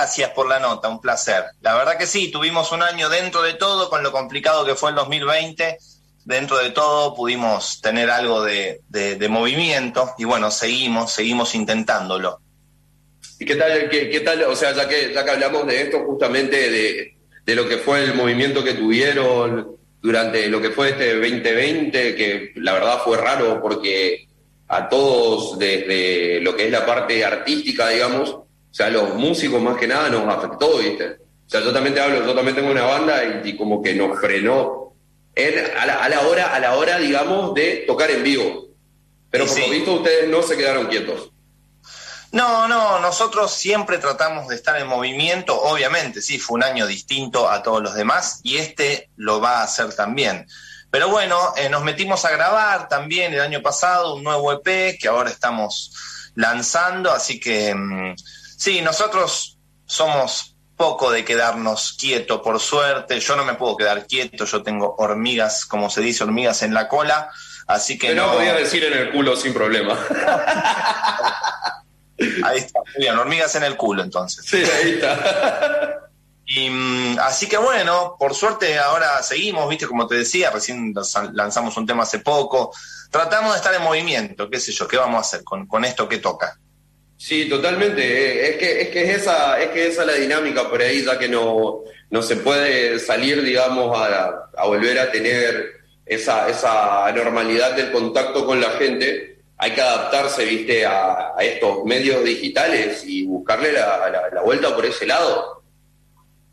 Gracias por la nota, un placer. La verdad que sí, tuvimos un año dentro de todo, con lo complicado que fue el 2020, dentro de todo pudimos tener algo de, movimiento y bueno, seguimos, seguimos intentándolo. ¿Y qué tal, qué, tal, o sea, ya que, ya que hablamos de esto, justamente de, de lo que fue el movimiento que tuvieron durante lo que fue este 2020, que la verdad fue raro porque a todos desde lo que es la parte artística, digamos, o sea, los músicos más que nada nos afectó, ¿viste? O sea, yo también te hablo, yo también tengo una banda y, como que nos frenó a, la, hora, a la hora, digamos, de tocar en vivo. Pero por lo visto ustedes no se quedaron quietos. No, no, nosotros siempre tratamos de estar en movimiento, obviamente, sí, fue un año distinto a todos los demás y este lo va a hacer también. Pero bueno, eh, nos metimos a grabar también el año pasado un nuevo EP que ahora estamos lanzando, así que mm, sí, nosotros somos poco de quedarnos quieto, por suerte. Yo no me puedo quedar quieto, yo tengo hormigas, como se dice, hormigas en la cola, así que... no, no podía decir en el culo sin problema. Ahí está, muy bien, hormigas en el culo entonces. Sí, ahí está. Y mm, así que bueno, por suerte ahora seguimos, viste, como te decía, recién lanzamos un tema hace poco. Tratamos de estar en movimiento, qué sé yo, qué vamos a hacer con, con esto que toca. Sí, totalmente. Es que, es que es esa, es que esa la dinámica por ahí, ya que no, no se puede salir, digamos, a, a volver a tener esa, esa normalidad del contacto con la gente hay que adaptarse, viste, a, estos medios digitales y buscarle la, vuelta por ese lado.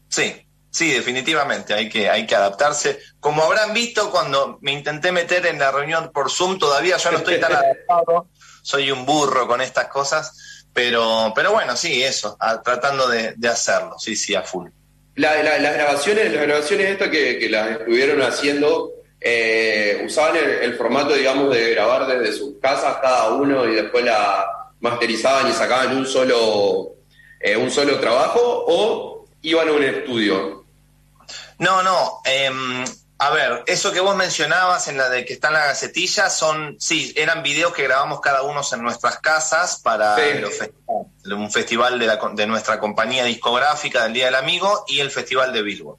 Sí, sí, definitivamente, hay que, hay que adaptarse. Como habrán visto cuando me intenté meter en la reunión por Zoom, todavía yo no estoy tan adaptado, soy un burro con estas cosas, pero, pero bueno, sí, eso, tratando de, hacerlo, sí, sí, a full. las grabaciones, las grabaciones estas que, que las estuvieron haciendo, eh, usaban el, formato, digamos, de grabar desde sus casas cada uno y después la masterizaban y sacaban un solo, eh, un solo trabajo o iban a un estudio? No, no. Em, a ver, eso que vos mencionabas en la de que está en la gacetilla son, sí, eran videos que grabamos cada uno en nuestras casas para un festival de, la, de nuestra compañía discográfica del Día del Amigo y el Festival de Billboard.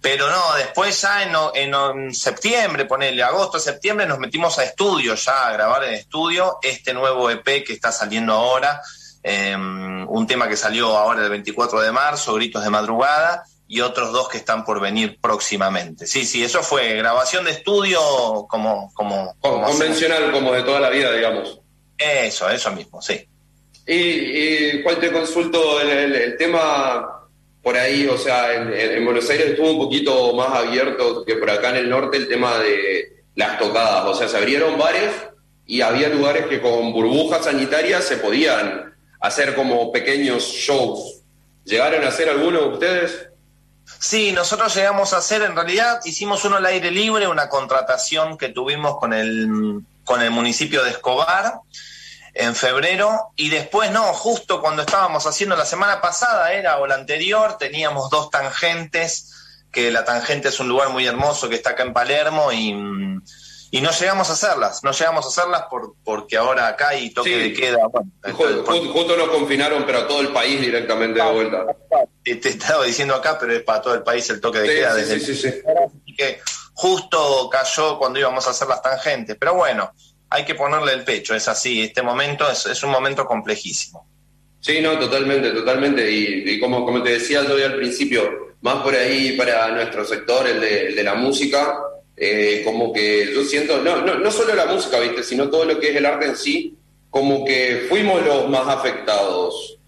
Pero no, después ya en, septiembre, ponele agosto, septiembre, nos metimos a estudio ya, a grabar en estudio este nuevo EP que está saliendo ahora, em, un tema que salió ahora el 24 de marzo, Gritos de Madrugada, y otros dos que están por venir próximamente. Sí, sí, eso fue grabación de estudio como... como, convencional, como de toda la vida, digamos. Eso, eso mismo, sí. ¿Y, cuál te consulto? el tema por ahí, o sea, en, Buenos Aires estuvo un poquito más abierto que por acá en el norte el tema de las tocadas, o sea, se abrieron bares y había lugares que con burbujas sanitarias se podían hacer como pequeños shows. ¿Llegaron a hacer alguno de ustedes? Sí, nosotros llegamos a hacer, en realidad hicimos uno al aire libre, una contratación que tuvimos con el, con el municipio de Escobar, en febrero y después no, justo cuando estábamos haciendo la semana pasada era o la anterior, teníamos dos tangentes, que la tangente es un lugar muy hermoso que está acá en Palermo y, y no llegamos a hacerlas, no llegamos a hacerlas por, porque ahora acá hay toque de queda. justo, nos confinaron, pero a todo el país directamente de vuelta. Te estaba diciendo acá, pero es para todo el país el toque de queda desde que justo cayó cuando íbamos a hacer las tangentes, pero bueno, hay que ponerle el pecho, es así, este momento es, un momento complejísimo. Sí, no, totalmente, totalmente, y, como, como te decía yo al principio, más por ahí para nuestro sector, el de, la música, eh, como que yo siento, no, no, no solo la música, ¿viste? sino todo lo que es el arte en sí, como que fuimos los más afectados.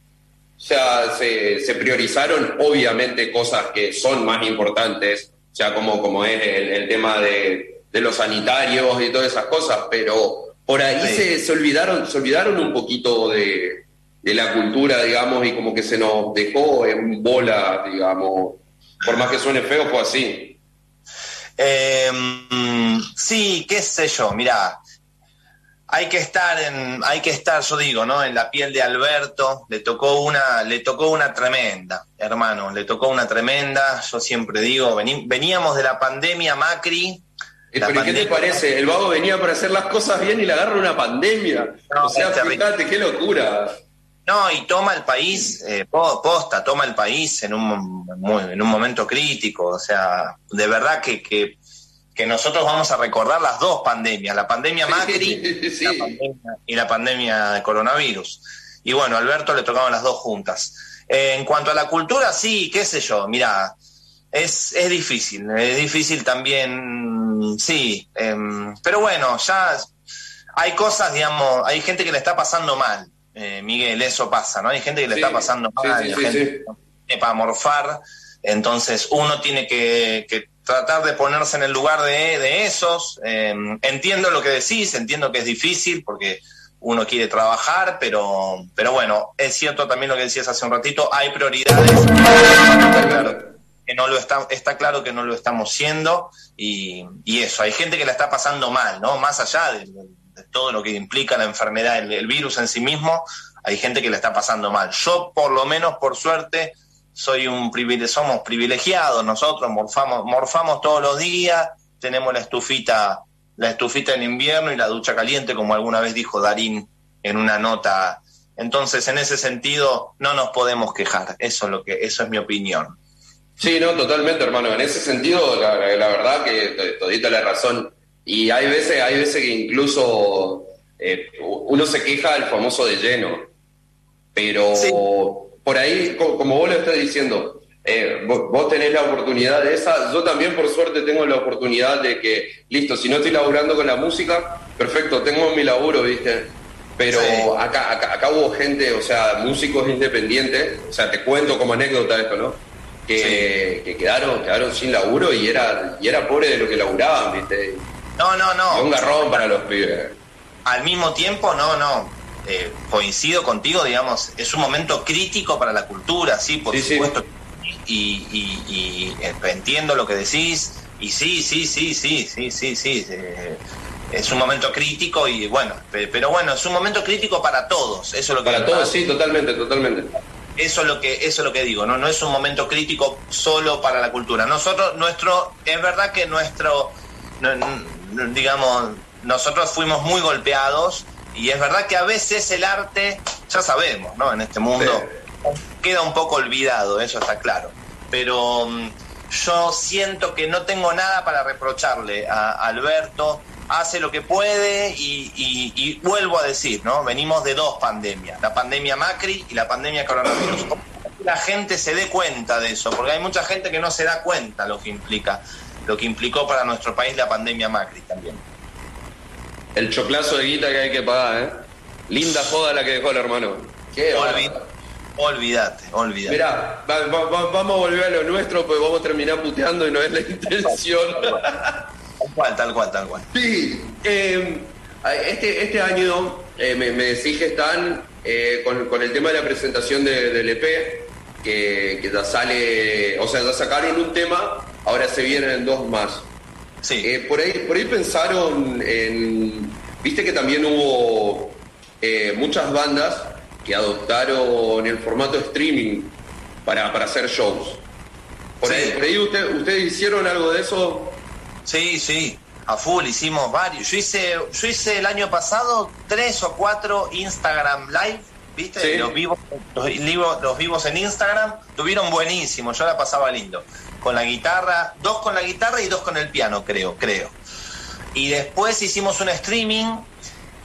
O sea, se, priorizaron obviamente cosas que son más importantes, o sea, como, como es el tema de, de los sanitarios y todas esas cosas, pero por ahí se, se, olvidaron, se olvidaron un poquito de, la cultura, digamos, y como que se nos dejó en bola, digamos. Por más que suene feo, fue así. Em, sí, qué sé yo, mira, hay que estar en, hay que estar, yo digo, ¿no? En la piel de Alberto, le tocó una, le tocó una tremenda, hermano, le tocó una tremenda, yo siempre digo, veníamos de la pandemia Macri, ¿Pero qué te parece? El vago venía para hacer las cosas bien y le agarra una pandemia. o sea, fíjate, qué locura. No, y toma el país, eh, posta, toma el país en un, en un momento crítico. O sea, de verdad que, que, nosotros vamos a recordar las dos pandemias, la pandemia Macri y, la pandemia, de coronavirus. Y bueno, a Alberto le tocaban las dos juntas. Eh, en cuanto a la cultura, sí, qué sé yo, mira, es, es difícil, es difícil también, sí, em, pero bueno, ya hay cosas, digamos, hay gente que le está pasando mal eh, Miguel, eso pasa, ¿no? Hay gente que le está pasando mal, hay gente que para morfar, entonces uno tiene que, tratar de ponerse en el lugar de, esos. Em, entiendo lo que decís, entiendo que es difícil porque uno quiere trabajar, pero, pero bueno, es cierto también lo que decías hace un ratito, hay prioridades. que no lo está, está claro que no lo estamos siendo y, y eso, hay gente que la está pasando mal, ¿no? Más allá de, todo lo que implica la enfermedad, el, virus en sí mismo, hay gente que le está pasando mal. Yo, por lo menos, por suerte, soy un somos privilegiados, nosotros morfamos, morfamos todos los días, tenemos la estufita, la estufita en invierno y la ducha caliente, como alguna vez dijo Darín en una nota. Entonces, en ese sentido, no nos podemos quejar. Eso es lo que, eso es mi opinión. Sí, no, totalmente, hermano. En ese sentido, la, la verdad que todita la razón y hay veces, hay veces que incluso eh, uno se queja del famoso de lleno, pero por ahí, como vos lo estás diciendo, eh, vos, tenés la oportunidad de esa, yo también por suerte tengo la oportunidad de que, listo, si no estoy laburando con la música, perfecto, tengo mi laburo, ¿viste? Pero acá, acá, hubo gente, o sea, músicos independientes, o sea, te cuento como anécdota esto, ¿no? Que, quedaron, quedaron sin laburo y era, y era pobre de lo que laburaban, ¿viste? No, no, no. un garrón para los pibes. Al mismo tiempo, no, no. Eh, coincido contigo, digamos, es un momento crítico para la cultura, sí, por supuesto. Y, y, eh, entiendo lo que decís, y sí, sí, sí, sí, sí, sí, sí. Eh, es un momento crítico y bueno, pero bueno, es un momento crítico para todos, eso es lo que Para todos, sí, totalmente, totalmente. Eso es lo que eso es lo que digo, no no es un momento crítico solo para la cultura. Nosotros nuestro es verdad que nuestro digamos, nosotros fuimos muy golpeados y es verdad que a veces el arte, ya sabemos, ¿no? En este mundo queda un poco olvidado, eso está claro. Pero mm, yo siento que no tengo nada para reprocharle a, Alberto, hace lo que puede y, y, vuelvo a decir, ¿no? Venimos de dos pandemias, la pandemia Macri y la pandemia coronavirus. La gente se dé cuenta de eso, porque hay mucha gente que no se da cuenta lo que implica lo que implicó para nuestro país la pandemia Macri también. El choclazo de guita que hay que pagar, ¿eh? Linda joda la que dejó el hermano. Qué olvídate, olvídate. Mirá, vamos a volver a lo nuestro, pues vamos a terminar puteando y no es la intención. tal cual, tal cual, tal cual. Sí, em, este, este año eh, me, decís que están eh, con, el tema de la presentación del EP, que, que ya sale, o sea, ya sacaron un tema ahora se vienen dos más. Sí. Eh, por, ahí, por ahí pensaron en. Viste que también hubo eh, muchas bandas que adoptaron el formato streaming para, hacer shows. Por, ahí, ustedes hicieron algo de eso. Sí, sí, a full hicimos varios. Yo hice, yo hice el año pasado tres o cuatro Instagram Live, ¿viste? Los, vivos, los, los vivos en Instagram tuvieron buenísimo, yo la pasaba lindo. Con la guitarra, dos con la guitarra y dos con el piano, creo, creo. Y después hicimos un streaming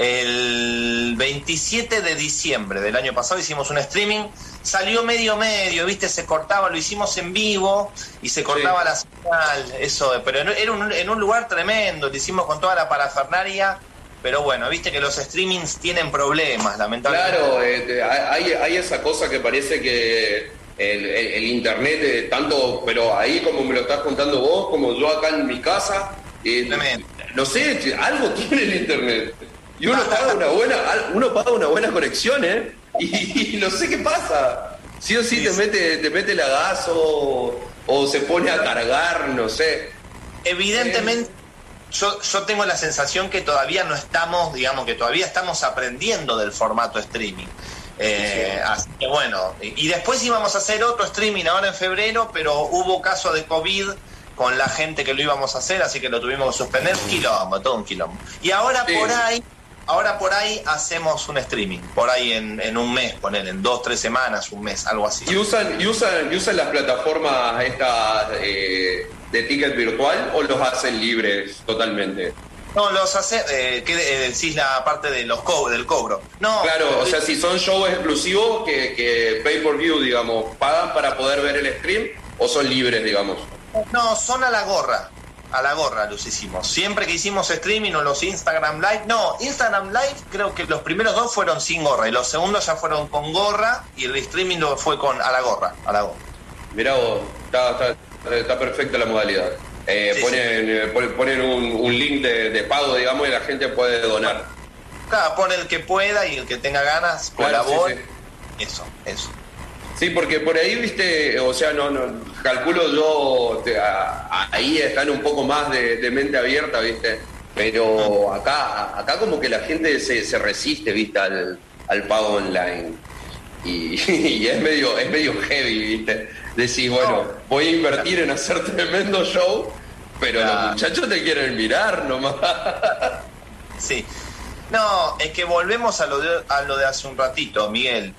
el 27 de diciembre del año pasado hicimos un streaming, salió medio medio, viste, se cortaba, lo hicimos en vivo y se cortaba la señal, eso, pero era un, en un lugar tremendo, lo hicimos con toda la parafernaria, pero bueno, viste que los streamings tienen problemas, lamentablemente. Claro, eh, hay, hay esa cosa que parece que el, internet, eh, tanto, pero ahí como me lo estás contando vos, como yo acá en mi casa, eh, no sé, algo tiene el internet. Y uno paga una buena, uno paga una buena conexión, ¿eh? Y, no sé qué pasa. Sí o sí, te mete, te mete lagazo o, se pone a cargar, no sé. Evidentemente, yo, yo tengo la sensación que todavía no estamos, digamos, que todavía estamos aprendiendo del formato streaming. Eh, así que bueno, y, después íbamos a hacer otro streaming ahora en febrero, pero hubo caso de COVID con la gente que lo íbamos a hacer, así que lo tuvimos que suspender. Quilombo, todo un quilombo. Y ahora por ahí, ahora por ahí hacemos un streaming, por ahí en, un mes, poner en dos, tres semanas, un mes, algo así. ¿Y usan, y usan, y usan las plataformas estas eh, de ticket virtual o los hacen libres totalmente? No, los hace, eh, que eh, decís la parte de los co del cobro. No. Claro, o sea, si son shows exclusivos que, que pay per view, digamos, pagan para poder ver el stream o son libres, digamos. No, son a la gorra. A la gorra los hicimos. Siempre que hicimos streaming o los Instagram Live. No, Instagram Live creo que los primeros dos fueron sin gorra y los segundos ya fueron con gorra y el streaming lo fue con a la gorra. A la gorra. Mirá vos, está, está perfecta la modalidad. Eh, eh, ponen, ponen, un, link de, pago, digamos, y la gente puede donar. Claro, pone el que pueda y el que tenga ganas, colabore. Eso, eso. Sí, porque por ahí, viste, o sea, no, no calculo yo, ahí están un poco más de, mente abierta, viste, pero acá, acá como que la gente se, resiste, viste, al, pago online. Y, y, es medio, es medio heavy, viste decís, bueno, voy a invertir en hacer tremendo show, pero los muchachos te quieren mirar nomás. Sí. No, es que volvemos a lo de, a lo de hace un ratito, Miguel.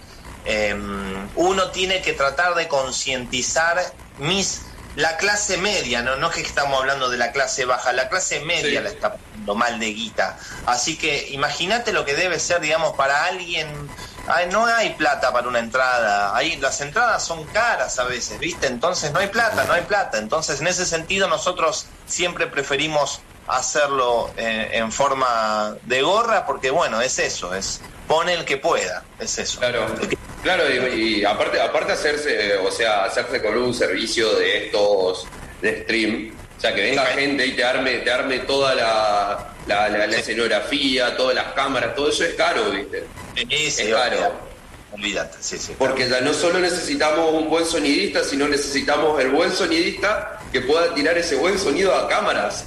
Em, uno tiene que tratar de concientizar mis la clase media, no, no es que estamos hablando de la clase baja, la clase media la está poniendo mal de guita. Así que imagínate lo que debe ser, digamos, para alguien no hay plata para una entrada, ahí las entradas son caras a veces, ¿viste? Entonces no hay plata, no hay plata. Entonces en ese sentido nosotros siempre preferimos hacerlo eh, en forma de gorra porque bueno, es eso, es pone el que pueda, es eso. Claro, claro y, aparte aparte hacerse, o sea, hacerse con un servicio de estos de stream, o sea, que venga gente y te arme te arme toda la la, escenografía, todas las cámaras, todo eso es caro, ¿viste? es caro. Olvídate, sí, sí. Porque ya no solo necesitamos un buen sonidista, sino necesitamos el buen sonidista que pueda tirar ese buen sonido a cámaras.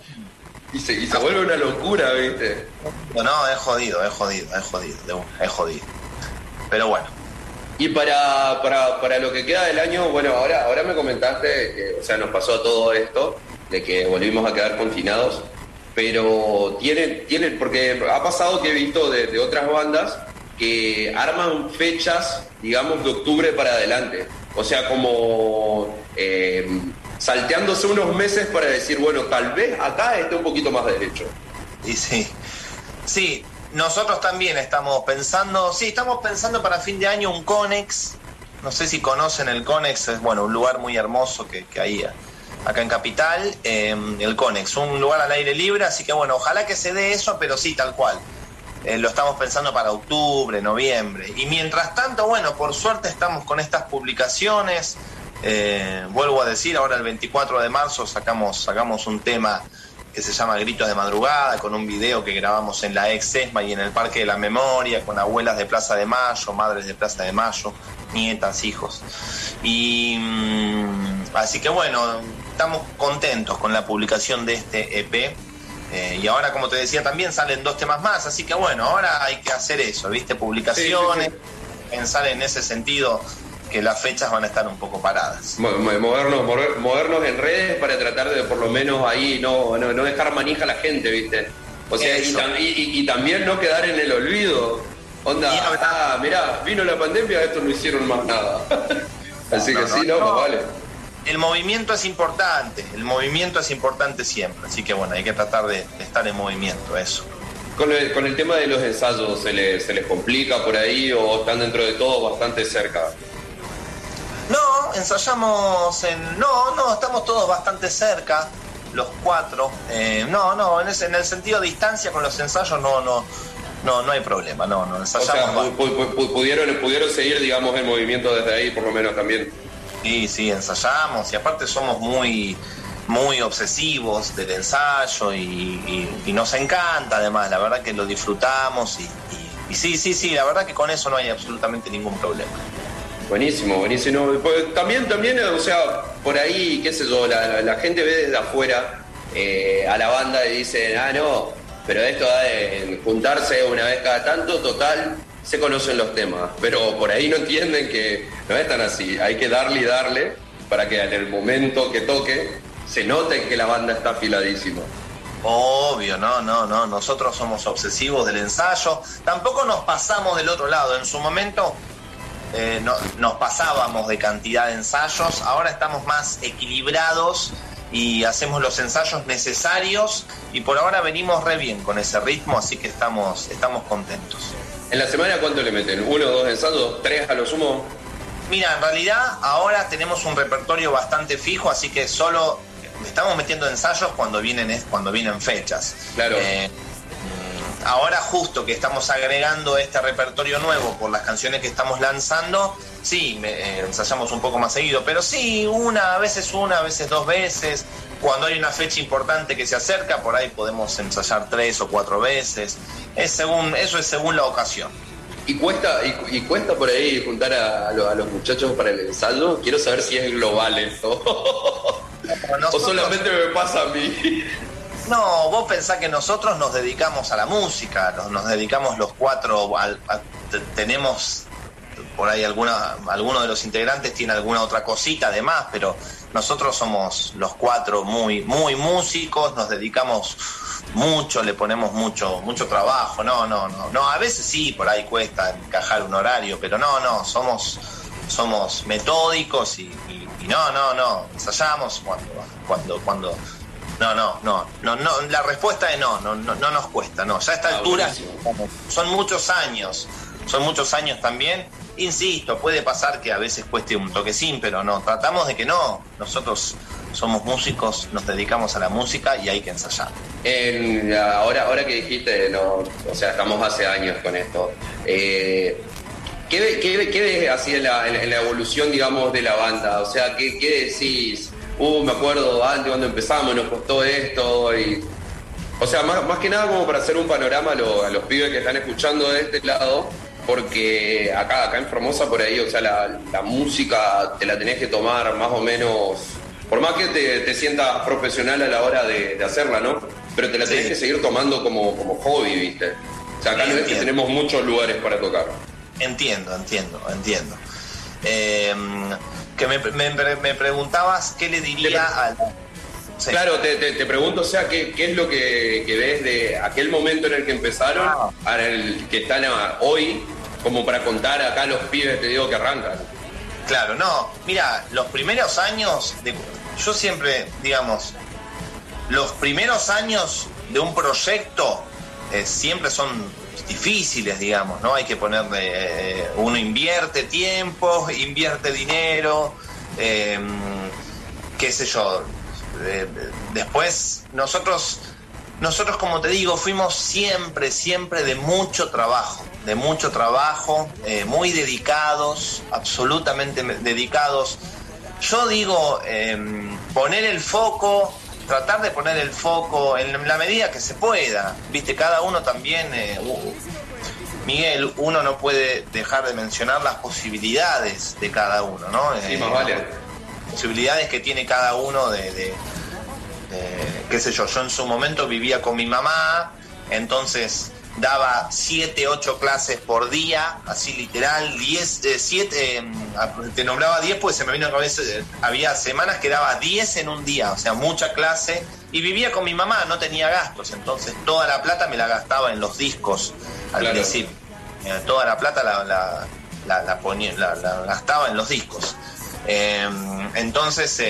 y, se, y se vuelve una locura, ¿viste? No, no, es jodido, es jodido, es jodido, es jodido. Pero bueno. Y para, para, para lo que queda del año, bueno, ahora, ahora me comentaste que, o sea, nos pasó todo esto, de que volvimos a quedar confinados pero tienen, tienen, porque ha pasado que he visto de, otras bandas que arman fechas, digamos, de octubre para adelante. O sea, como eh, salteándose unos meses para decir, bueno, tal vez acá esté un poquito más derecho. Y sí, sí, nosotros también estamos pensando, sí, estamos pensando para fin de año un Conex. No sé si conocen el Conex, es bueno, un lugar muy hermoso que, hay acá en Capital, em, el Conex, un lugar al aire libre, así que bueno, ojalá que se dé eso, pero sí, tal cual. Eh, lo estamos pensando para octubre, noviembre. Y mientras tanto, bueno, por suerte estamos con estas publicaciones. Eh, vuelvo a decir, ahora el 24 de marzo sacamos, sacamos un tema que se llama Gritos de Madrugada, con un video que grabamos en la ex ESMA y en el Parque de la Memoria, con abuelas de Plaza de Mayo, madres de Plaza de Mayo, nietas, hijos. Y mm, así que bueno, estamos contentos con la publicación de este EP. Eh, y ahora, como te decía, también salen dos temas más, así que bueno, ahora hay que hacer eso, ¿viste? Publicaciones, pensar en ese sentido que las fechas van a estar un poco paradas. Movernos, movernos en redes para tratar de por lo menos ahí no, no, dejar manija a la gente, ¿viste? O sea, y, también no quedar en el olvido. Onda, ah, mirá, vino la pandemia, esto no hicieron más nada. Así que sí, no, pues vale el movimiento es importante, el movimiento es importante siempre, así que bueno, hay que tratar de, estar en movimiento, eso. Con el, con el tema de los ensayos, ¿se les, ¿se les complica por ahí o están dentro de todo bastante cerca? Ensayamos en... No, no, estamos todos bastante cerca, los cuatro. Eh, no, no, en, ese, en el sentido de distancia con los ensayos no, no, no, no hay problema, no, no, ensayamos. O sea, pudieron, pudieron seguir, digamos, el movimiento desde ahí, por lo menos también. Sí, sí, ensayamos y aparte somos muy, muy obsesivos del ensayo y, nos encanta además, la verdad que lo disfrutamos y, sí, sí, sí, la verdad que con eso no hay absolutamente ningún problema. Buenísimo, buenísimo. Pues, también, también, o sea, por ahí, qué sé yo, la, gente ve desde afuera eh, a la banda y dice, ah, no, pero esto de juntarse una vez cada tanto, total, se conocen los temas, pero por ahí no entienden que no es tan así. Hay que darle y darle para que en el momento que toque se note que la banda está afiladísima. Obvio, no, no, no. Nosotros somos obsesivos del ensayo. Tampoco nos pasamos del otro lado. En su momento eh, no, nos pasábamos de cantidad de ensayos. Ahora estamos más equilibrados y hacemos los ensayos necesarios. Y por ahora venimos re bien con ese ritmo, así que estamos, estamos contentos. ¿En la semana cuánto le meten? ¿Uno, dos ensayos? ¿Tres a lo sumo? Mira, en realidad ahora tenemos un repertorio bastante fijo, así que solo estamos metiendo ensayos cuando vienen, cuando vienen fechas. Claro. Eh, ahora justo que estamos agregando este repertorio nuevo por las canciones que estamos lanzando, sí, eh, ensayamos un poco más seguido, pero sí, una, a veces una, a veces dos veces. Cuando hay una fecha importante que se acerca, por ahí podemos ensayar tres o cuatro veces. Es según, eso es según la ocasión. ¿Y cuesta, y, cuesta por ahí juntar a, los muchachos para el ensayo? Quiero saber si es global esto. o solamente me pasa a mí. No, vos pensás que nosotros nos dedicamos a la música, nos, dedicamos los cuatro, tenemos por ahí alguna, alguno de los integrantes tiene alguna otra cosita además, pero nosotros somos los cuatro muy, muy músicos, nos dedicamos mucho, le ponemos mucho, mucho trabajo, no, no, no, no, a veces sí, por ahí cuesta encajar un horario, pero no, no, somos, somos metódicos y, no, no, no, ensayamos cuando, cuando, cuando, no, no, no, no, no, la respuesta es no, no, no, no nos cuesta, no, ya a esta ah, altura son muchos años, son muchos años también, insisto, puede pasar que a veces cueste un toquecín, pero no, tratamos de que no, nosotros somos músicos, nos dedicamos a la música y hay que ensayar. ahora, ahora que dijiste, no, o sea, estamos hace años con esto. Eh, ¿qué, qué, ves así en la, evolución, digamos, de la banda? O sea, ¿qué, qué decís? Uh, me acuerdo antes cuando empezamos, nos costó esto y... O sea, más, que nada como para hacer un panorama a, los pibes que están escuchando de este lado, porque acá, acá en Formosa por ahí, o sea, la, la música te la tenés que tomar más o menos por más que te, sientas profesional a la hora de, hacerla, ¿no? Pero te la tenés que seguir tomando como, como hobby, ¿viste? O sea, acá no es que tenemos muchos lugares para tocar. Entiendo, entiendo, entiendo. Em, que me, me, preguntabas qué le diría al... Claro, te, te, pregunto, o sea, ¿qué, qué es lo que, que, ves de aquel momento en el que empezaron ah. el que están hoy, como para contar acá a los pibes, te digo, que arrancan? Claro, no. Mira, los primeros años, de, yo siempre, digamos, los primeros años de un proyecto eh, siempre son difíciles, digamos, ¿no? Hay que ponerle, eh, uno invierte tiempo, invierte dinero, em, qué sé yo. después, nosotros, nosotros, como te digo, fuimos siempre, siempre de mucho trabajo de mucho trabajo, eh, muy dedicados, absolutamente dedicados. Yo digo, em, poner el foco, tratar de poner el foco en la medida que se pueda. Viste, cada uno también, eh, Miguel, uno no puede dejar de mencionar las posibilidades de cada uno, ¿no? Sí, más vale. Posibilidades que tiene cada uno de, de, qué sé yo, yo en su momento vivía con mi mamá, entonces daba 7, 8 clases por día, así literal, 10, 7, eh, te nombraba 10 pues se me vino a la cabeza, eh, había semanas que daba 10 en un día, o sea, mucha clase, y vivía con mi mamá, no tenía gastos, entonces toda la plata me la gastaba en los discos al principio, eh, toda la plata la, la, la, ponía, la, gastaba en los discos. entonces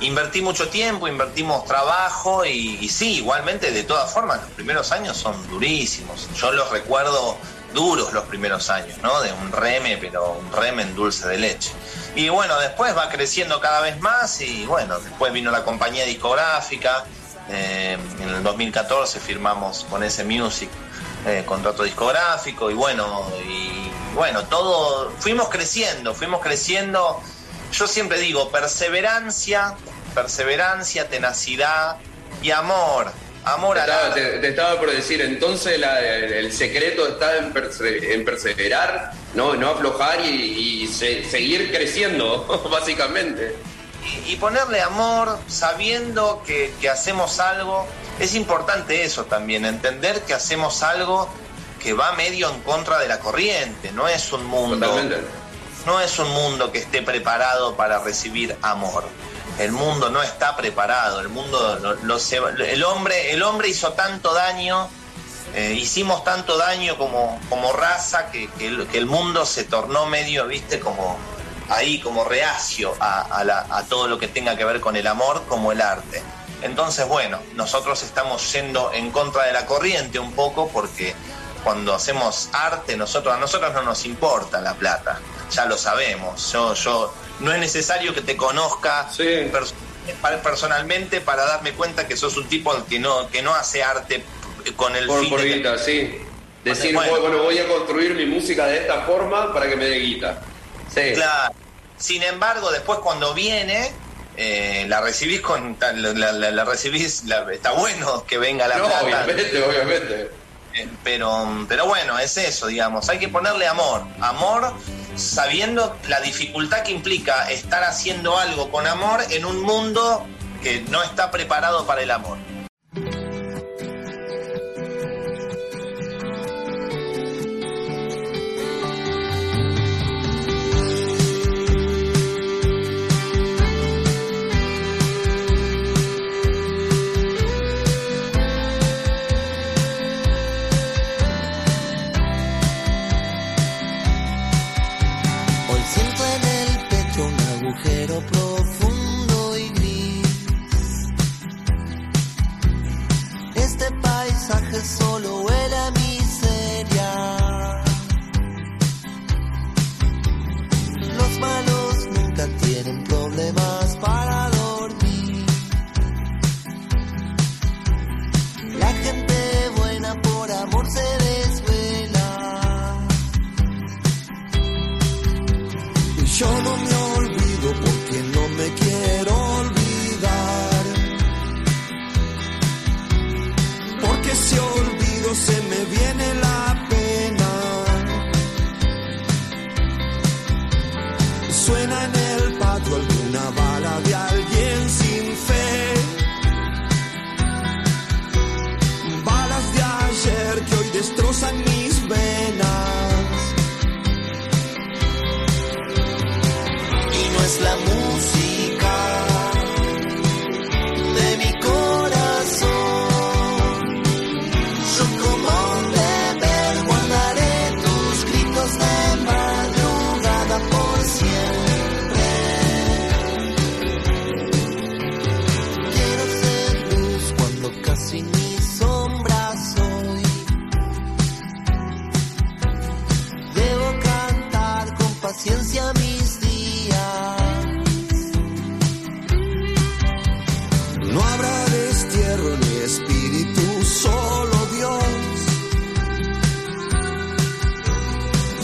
invertí mucho tiempo, invertimos trabajo y, sí, igualmente de todas formas los primeros años son durísimos. Yo los recuerdo duros los primeros años, ¿no? De un reme, pero un reme en dulce de leche. Y bueno, después va creciendo cada vez más y bueno, después vino la compañía discográfica. Eh, en el 2014 firmamos con ese Music eh, contrato discográfico y bueno, y bueno, todo, fuimos creciendo, fuimos creciendo yo siempre digo, perseverancia, perseverancia, tenacidad y amor. Amor a la... te, estaba por decir, entonces el, secreto está en, perseverar, no, no aflojar y, seguir creciendo, básicamente. Y, ponerle amor sabiendo que, que, hacemos algo. Es importante eso también, entender que hacemos algo que va medio en contra de la corriente, no es un mundo. Totalmente no es un mundo que esté preparado para recibir amor. El mundo no está preparado, el mundo el hombre, el hombre hizo tanto daño, eh, hicimos tanto daño como, como raza que, el, mundo se tornó medio, viste, como ahí, como reacio a, a todo lo que tenga que ver con el amor como el arte. Entonces, bueno, nosotros estamos yendo en contra de la corriente un poco porque cuando hacemos arte, nosotros, a nosotros no nos importa la plata, ya lo sabemos. Yo, yo, no es necesario que te conozca personalmente para darme cuenta que sos un tipo que no, que no hace arte con el fin de sí. Decir, bueno, voy a construir mi música de esta forma para que me dé guita. Sí. Claro. Sin embargo, después cuando viene, eh, la recibís con la, recibís está bueno que venga la no, obviamente obviamente pero, pero bueno, es eso, digamos, hay que ponerle amor, amor sabiendo la dificultad que implica estar haciendo algo con amor en un mundo que no está preparado para el amor. solo